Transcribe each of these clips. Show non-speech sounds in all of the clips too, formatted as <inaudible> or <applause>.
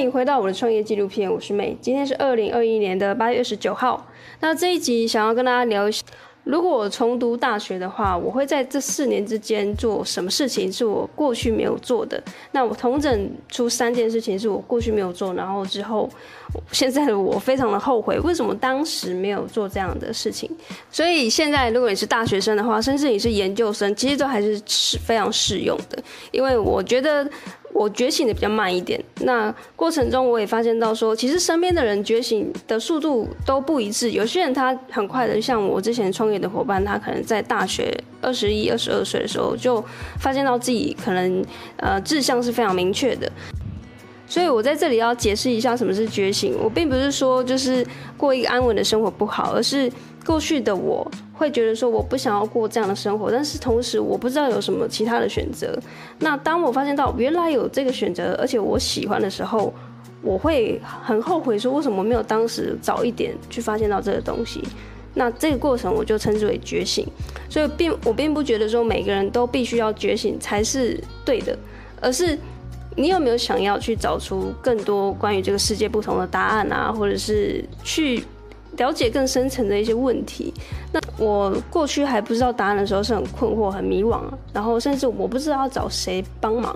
欢迎回到我的创业纪录片，我是美。今天是二零二一年的八月二十九号。那这一集想要跟大家聊一下，如果我重读大学的话，我会在这四年之间做什么事情是我过去没有做的？那我统整出三件事情是我过去没有做，然后之后现在的我非常的后悔，为什么当时没有做这样的事情？所以现在如果你是大学生的话，甚至你是研究生，其实都还是是非常适用的，因为我觉得。我觉醒的比较慢一点，那过程中我也发现到说，其实身边的人觉醒的速度都不一致。有些人他很快的，像我之前创业的伙伴，他可能在大学二十一、二十二岁的时候就发现到自己可能呃志向是非常明确的。所以我在这里要解释一下什么是觉醒。我并不是说就是过一个安稳的生活不好，而是过去的我。会觉得说我不想要过这样的生活，但是同时我不知道有什么其他的选择。那当我发现到原来有这个选择，而且我喜欢的时候，我会很后悔说为什么没有当时早一点去发现到这个东西。那这个过程我就称之为觉醒。所以并我并不觉得说每个人都必须要觉醒才是对的，而是你有没有想要去找出更多关于这个世界不同的答案啊，或者是去。了解更深层的一些问题。那我过去还不知道答案的时候是很困惑、很迷惘，然后甚至我不知道要找谁帮忙。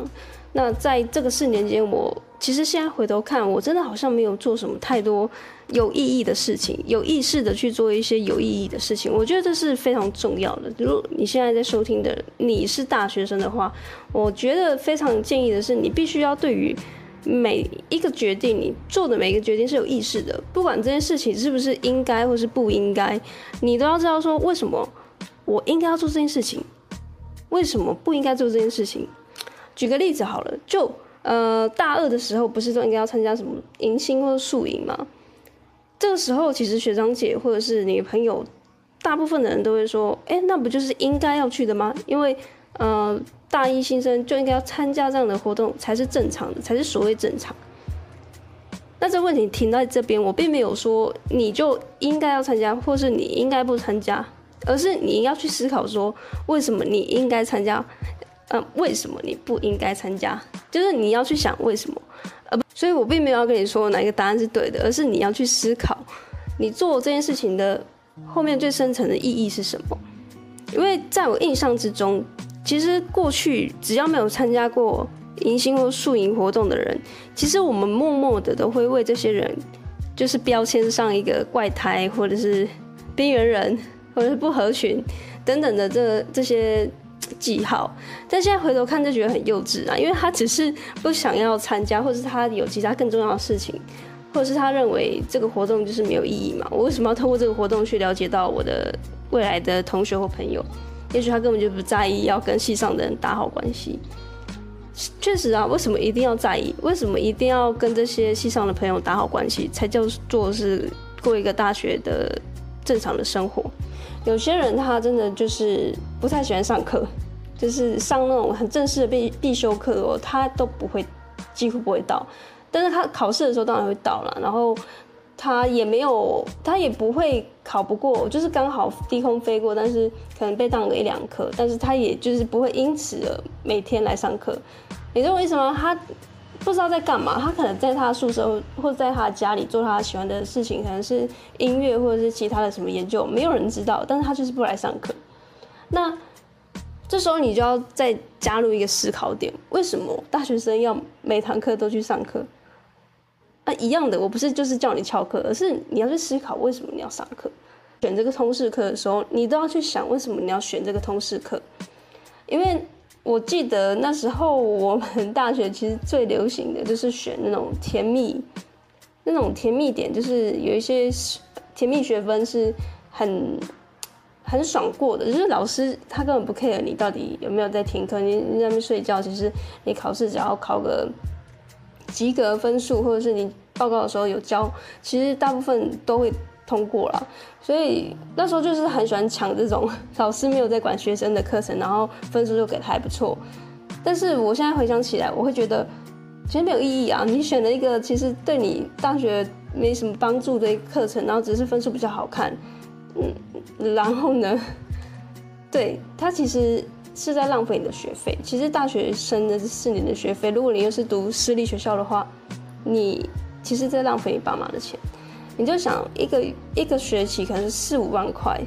那在这个四年间，我其实现在回头看，我真的好像没有做什么太多有意义的事情，有意识的去做一些有意义的事情。我觉得这是非常重要的。如果你现在在收听的你是大学生的话，我觉得非常建议的是，你必须要对于。每一个决定，你做的每一个决定是有意识的，不管这件事情是不是应该或是不应该，你都要知道说为什么我应该要做这件事情，为什么不应该做这件事情。举个例子好了，就呃大二的时候不是都应该要参加什么迎新或者宿营吗？这个时候其实学长姐或者是你朋友，大部分的人都会说，哎，那不就是应该要去的吗？因为呃。大一新生就应该要参加这样的活动才是正常的，才是所谓正常。那这问题停在这边，我并没有说你就应该要参加，或是你应该不参加，而是你要去思考说，为什么你应该参加，嗯、呃，为什么你不应该参加？就是你要去想为什么，所以我并没有要跟你说哪一个答案是对的，而是你要去思考，你做这件事情的后面最深层的意义是什么？因为在我印象之中。其实过去只要没有参加过迎新或宿营活动的人，其实我们默默的都会为这些人，就是标签上一个怪胎，或者是边缘人，或者是不合群等等的这这些记号。但现在回头看就觉得很幼稚啊，因为他只是不想要参加，或者是他有其他更重要的事情，或者是他认为这个活动就是没有意义嘛。我为什么要透过这个活动去了解到我的未来的同学或朋友？也许他根本就不在意要跟系上的人打好关系。确实啊，为什么一定要在意？为什么一定要跟这些系上的朋友打好关系，才叫做是过一个大学的正常的生活？有些人他真的就是不太喜欢上课，就是上那种很正式的必必修课哦，他都不会，几乎不会到。但是他考试的时候当然会到了，然后。他也没有，他也不会考不过，就是刚好低空飞过，但是可能被当个一两科，但是他也就是不会因此而每天来上课。你知道为什么？他不知道在干嘛，他可能在他宿舍或者在他家里做他喜欢的事情，可能是音乐或者是其他的什么研究，没有人知道，但是他就是不来上课。那这时候你就要再加入一个思考点：为什么大学生要每堂课都去上课？啊，一样的，我不是就是叫你翘课，而是你要去思考为什么你要上课。选这个通识课的时候，你都要去想为什么你要选这个通识课。因为我记得那时候我们大学其实最流行的就是选那种甜蜜，那种甜蜜点，就是有一些甜蜜学分是很很爽过的，就是老师他根本不 care 你到底有没有在听课，你你在那边睡觉，其实你考试只要考个。及格分数，或者是你报告的时候有交，其实大部分都会通过了。所以那时候就是很喜欢抢这种老师没有在管学生的课程，然后分数就给的还不错。但是我现在回想起来，我会觉得其实没有意义啊！你选了一个其实对你大学没什么帮助的课程，然后只是分数比较好看，嗯，然后呢，对，它其实。是在浪费你的学费。其实大学生的这四年的学费，如果你又是读私立学校的话，你其实在浪费你爸妈的钱。你就想一个一个学期可能是四五万块，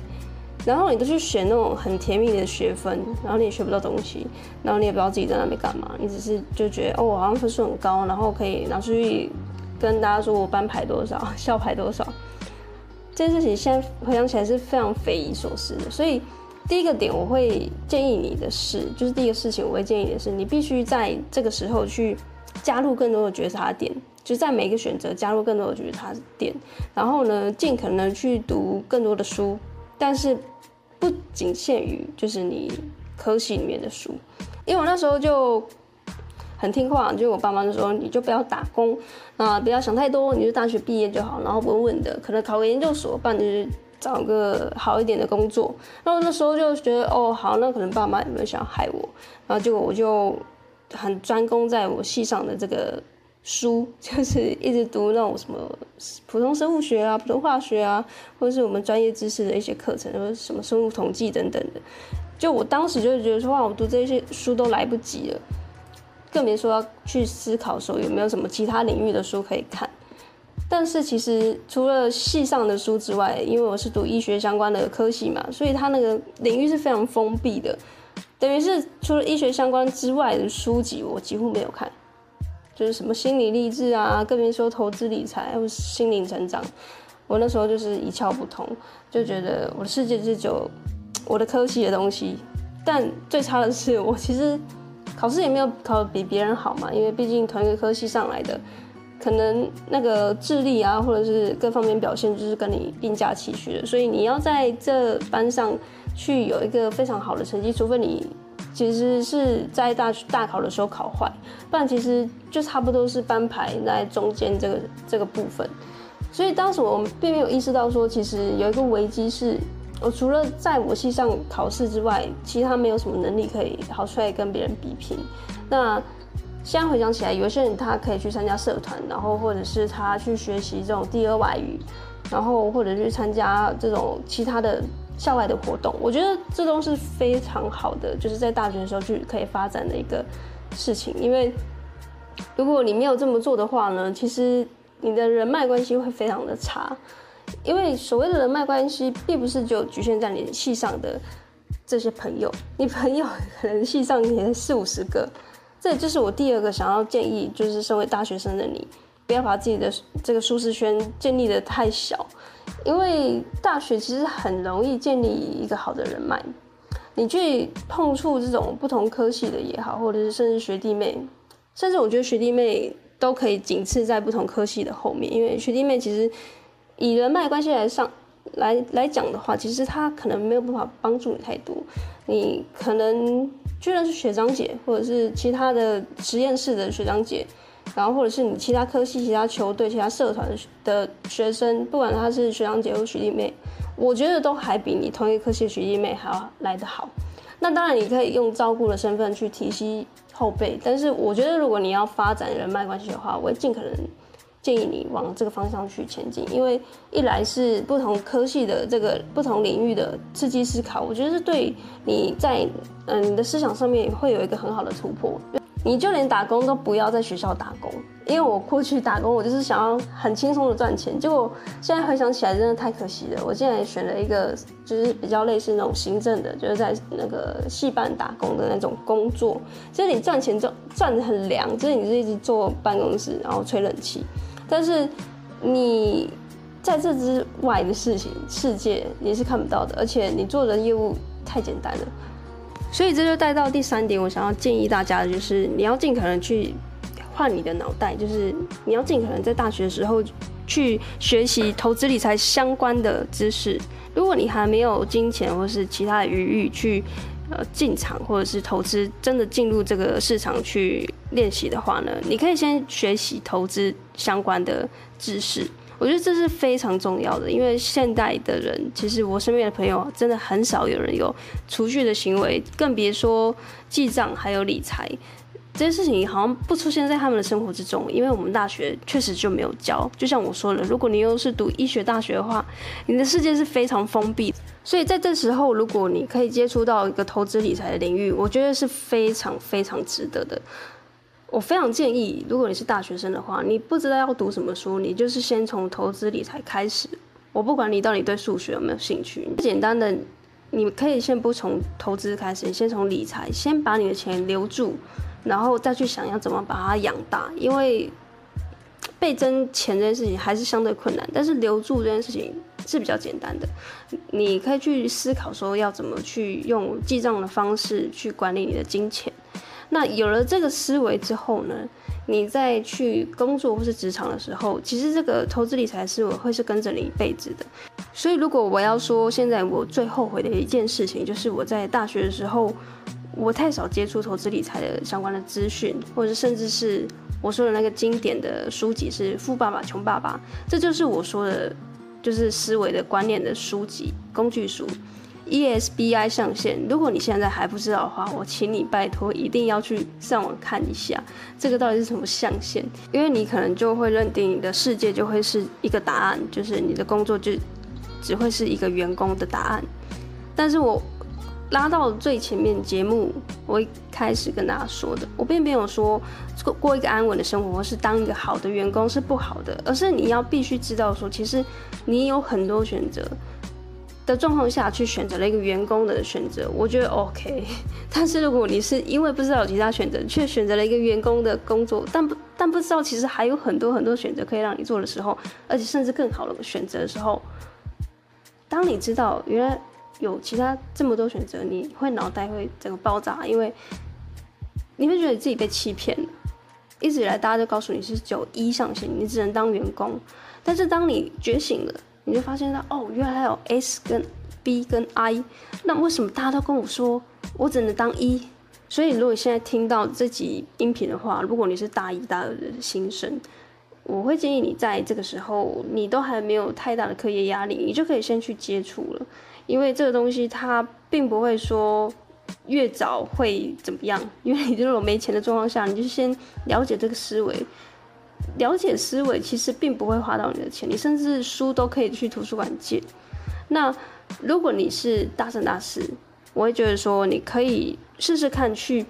然后你都去选那种很甜蜜的学分，然后你也学不到东西，然后你也不知道自己在那边干嘛，你只是就觉得哦，我好像分数很高，然后可以拿出去跟大家说我班排多少，校排多少。这件事情现在回想起来是非常匪夷所思的。所以第一个点我会建议你的是，就是第一个事情我会建议你的是，你必须在这个时候去加入更多的觉察点。就在每一个选择加入更多的觉察点，然后呢，尽可能去读更多的书，但是不仅限于就是你科系里面的书，因为我那时候就很听话，就我爸妈就说，你就不要打工啊，不要想太多，你就大学毕业就好，然后稳稳的，可能考个研究所，不然就是找个好一点的工作。然后那时候就觉得，哦，好，那可能爸妈有没有想要害我？然后结果我就很专攻在我系上的这个。书 <laughs> 就是一直读那种什么普通生物学啊、普通化学啊，或者是我们专业知识的一些课程，或者什么生物统计等等的。就我当时就觉得说，哇，我读这些书都来不及了，更别说要去思考说有没有什么其他领域的书可以看。但是其实除了系上的书之外，因为我是读医学相关的科系嘛，所以它那个领域是非常封闭的，等于是除了医学相关之外的书籍，我几乎没有看。就是什么心理励志啊，更别说投资理财或心灵成长，我那时候就是一窍不通，就觉得我的世界就是只有我的科系的东西。但最差的是，我其实考试也没有考得比别人好嘛，因为毕竟同一个科系上来的，可能那个智力啊，或者是各方面表现就是跟你并驾齐驱的，所以你要在这班上去有一个非常好的成绩，除非你。其实是在大大考的时候考坏，不然其实就差不多是班排在中间这个这个部分。所以当时我并没有意识到说，其实有一个危机是，我除了在我系上考试之外，其他没有什么能力可以跑出来跟别人比拼。那现在回想起来，有些人他可以去参加社团，然后或者是他去学习这种第二外语，然后或者去参加这种其他的。校外的活动，我觉得这都是非常好的，就是在大学的时候去可以发展的一个事情。因为如果你没有这么做的话呢，其实你的人脉关系会非常的差。因为所谓的人脉关系，并不是就局限在你系上的这些朋友，你朋友可能系上也四五十个。这就是我第二个想要建议，就是身为大学生的你，不要把自己的这个舒适圈建立的太小。因为大学其实很容易建立一个好的人脉，你去碰触这种不同科系的也好，或者是甚至学弟妹，甚至我觉得学弟妹都可以仅次在不同科系的后面，因为学弟妹其实以人脉关系来上来来讲的话，其实他可能没有办法帮助你太多，你可能居然是学长姐，或者是其他的实验室的学长姐。然后，或者是你其他科系、其他球队、其他社团的学生，不管他是学长姐或学弟妹，我觉得都还比你同一科系的学弟妹还要来得好。那当然，你可以用照顾的身份去提携后辈，但是我觉得，如果你要发展人脉关系的话，我会尽可能建议你往这个方向去前进，因为一来是不同科系的这个不同领域的刺激思考，我觉得是对你在嗯你的思想上面会有一个很好的突破。你就连打工都不要在学校打工，因为我过去打工，我就是想要很轻松的赚钱，结果现在回想起来真的太可惜了。我现在选了一个就是比较类似那种行政的，就是在那个系办打工的那种工作，其实你赚钱赚赚得很凉，就是你是一直坐办公室然后吹冷气，但是你在这之外的事情世界你是看不到的，而且你做的业务太简单了。所以这就带到第三点，我想要建议大家的就是，你要尽可能去换你的脑袋，就是你要尽可能在大学的时候去学习投资理财相关的知识。如果你还没有金钱或是其他的余裕去呃进场或者是投资，真的进入这个市场去练习的话呢，你可以先学习投资相关的知识。我觉得这是非常重要的，因为现代的人，其实我身边的朋友真的很少有人有储蓄的行为，更别说记账还有理财这些事情，好像不出现在他们的生活之中。因为我们大学确实就没有教。就像我说的，如果你又是读医学大学的话，你的世界是非常封闭。所以在这时候，如果你可以接触到一个投资理财的领域，我觉得是非常非常值得的。我非常建议，如果你是大学生的话，你不知道要读什么书，你就是先从投资理财开始。我不管你到底对数学有没有兴趣，简单的，你可以先不从投资开始，先从理财，先把你的钱留住，然后再去想要怎么把它养大。因为倍增钱这件事情还是相对困难，但是留住这件事情是比较简单的。你可以去思考说要怎么去用记账的方式去管理你的金钱。那有了这个思维之后呢，你再去工作或是职场的时候，其实这个投资理财思维会是跟着你一辈子的。所以，如果我要说现在我最后悔的一件事情，就是我在大学的时候，我太少接触投资理财的相关的资讯，或者甚至是我说的那个经典的书籍是《富爸爸穷爸爸》，这就是我说的，就是思维的观念的书籍工具书。ESBI 象限，如果你现在还不知道的话，我请你拜托一定要去上网看一下，这个到底是什么象限？因为你可能就会认定你的世界就会是一个答案，就是你的工作就只会是一个员工的答案。但是我拉到最前面节目，我一开始跟大家说的，我并没有说过过一个安稳的生活，或是当一个好的员工是不好的，而是你要必须知道说，其实你有很多选择。的状况下去选择了一个员工的选择，我觉得 OK。<laughs> 但是如果你是因为不知道有其他选择，却选择了一个员工的工作，但不但不知道其实还有很多很多选择可以让你做的时候，而且甚至更好的选择的时候，当你知道原来有其他这么多选择，你会脑袋会整个爆炸，因为你会觉得自己被欺骗了。一直以来大家都告诉你是九一象限，你只能当员工，但是当你觉醒了。你就发现到哦，原来还有 S 跟 B 跟 I，那为什么大家都跟我说我只能当一？所以如果现在听到这集音频的话，如果你是大一大二的新生，我会建议你在这个时候，你都还没有太大的课业压力，你就可以先去接触了，因为这个东西它并不会说越早会怎么样，因为你如果没钱的状况下，你就先了解这个思维。了解思维其实并不会花到你的钱，你甚至书都可以去图书馆借。那如果你是大三大四，我会觉得说你可以试试看去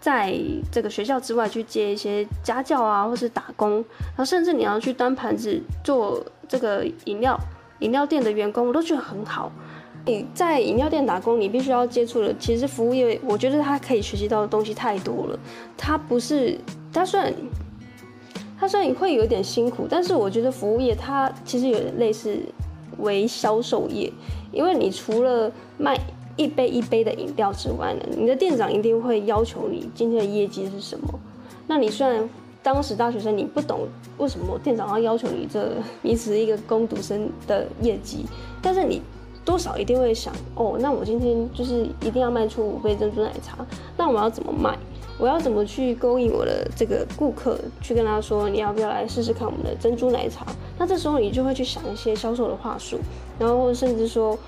在这个学校之外去接一些家教啊，或是打工，然后甚至你要去端盘子做这个饮料饮料店的员工，我都觉得很好。你在饮料店打工，你必须要接触的其实服务业，我觉得它可以学习到的东西太多了。它不是，它虽然。它虽然会有点辛苦，但是我觉得服务业它其实有点类似为销售业，因为你除了卖一杯一杯的饮料之外呢，你的店长一定会要求你今天的业绩是什么。那你虽然当时大学生你不懂为什么店长要要求你这你只是一个工读生的业绩，但是你多少一定会想哦，那我今天就是一定要卖出五杯珍珠奶茶，那我要怎么卖？我要怎么去勾引我的这个顾客，去跟他说你要不要来试试看我们的珍珠奶茶？那这时候你就会去想一些销售的话术，然后甚至说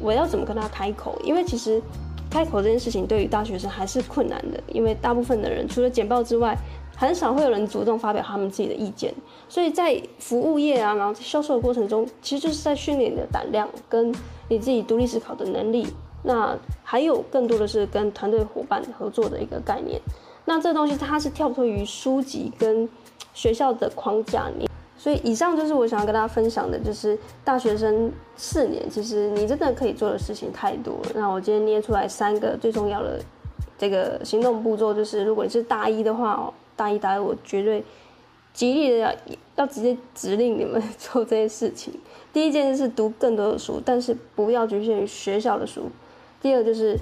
我要怎么跟他开口？因为其实开口这件事情对于大学生还是困难的，因为大部分的人除了简报之外，很少会有人主动发表他们自己的意见。所以在服务业啊，然后在销售的过程中，其实就是在训练你的胆量跟你自己独立思考的能力。那还有更多的是跟团队伙伴合作的一个概念。那这东西它是跳脱于书籍跟学校的框架里。所以以上就是我想要跟大家分享的，就是大学生四年，其实你真的可以做的事情太多了。那我今天捏出来三个最重要的这个行动步骤，就是如果你是大一的话哦，大一大二我绝对极力的要要直接指令你们做这些事情。第一件事是读更多的书，但是不要局限于学校的书。第二就是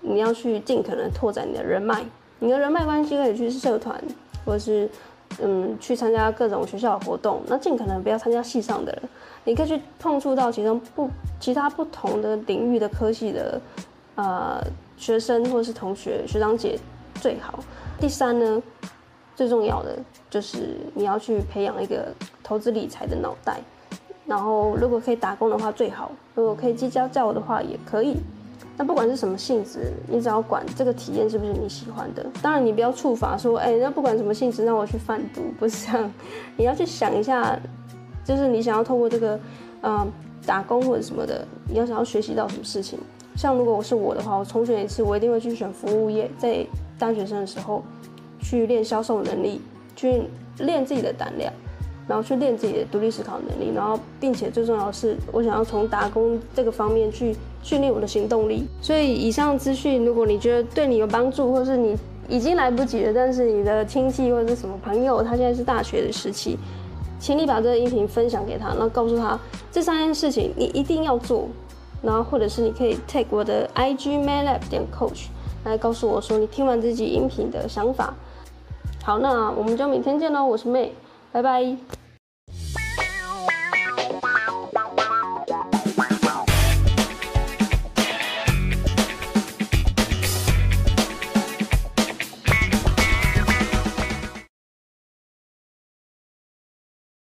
你要去尽可能拓展你的人脉，你的人脉关系可以去社团，或者是嗯去参加各种学校的活动。那尽可能不要参加系上的人，你可以去碰触到其中不其他不同的领域的科系的呃学生或是同学学长姐最好。第三呢，最重要的就是你要去培养一个投资理财的脑袋，然后如果可以打工的话最好，如果可以寄家教的话也可以。那不管是什么性质，你只要管这个体验是不是你喜欢的。当然，你不要触法说，哎、那不管什么性质，让我去贩毒，不是这样。你要去想一下，就是你想要透过这个，嗯、打工或者什么的，你要想要学习到什么事情。像如果我是我的话，我重选一次，我一定会去选服务业。在大学生的时候，去练销售能力，去练自己的胆量，然后去练自己的独立思考能力，然后并且最重要的是，我想要从打工这个方面去训练我的行动力。所以以上资讯，如果你觉得对你有帮助，或是你已经来不及了，但是你的亲戚或者是什么朋友，他现在是大学的时期，请你把这个音频分享给他，然后告诉他这三件事情你一定要做。然后，或者是你可以 take 我的 IG maylab 点 coach 来告诉我说你听完这集音频的想法。好，那我们就明天见喽，我是 May，拜拜。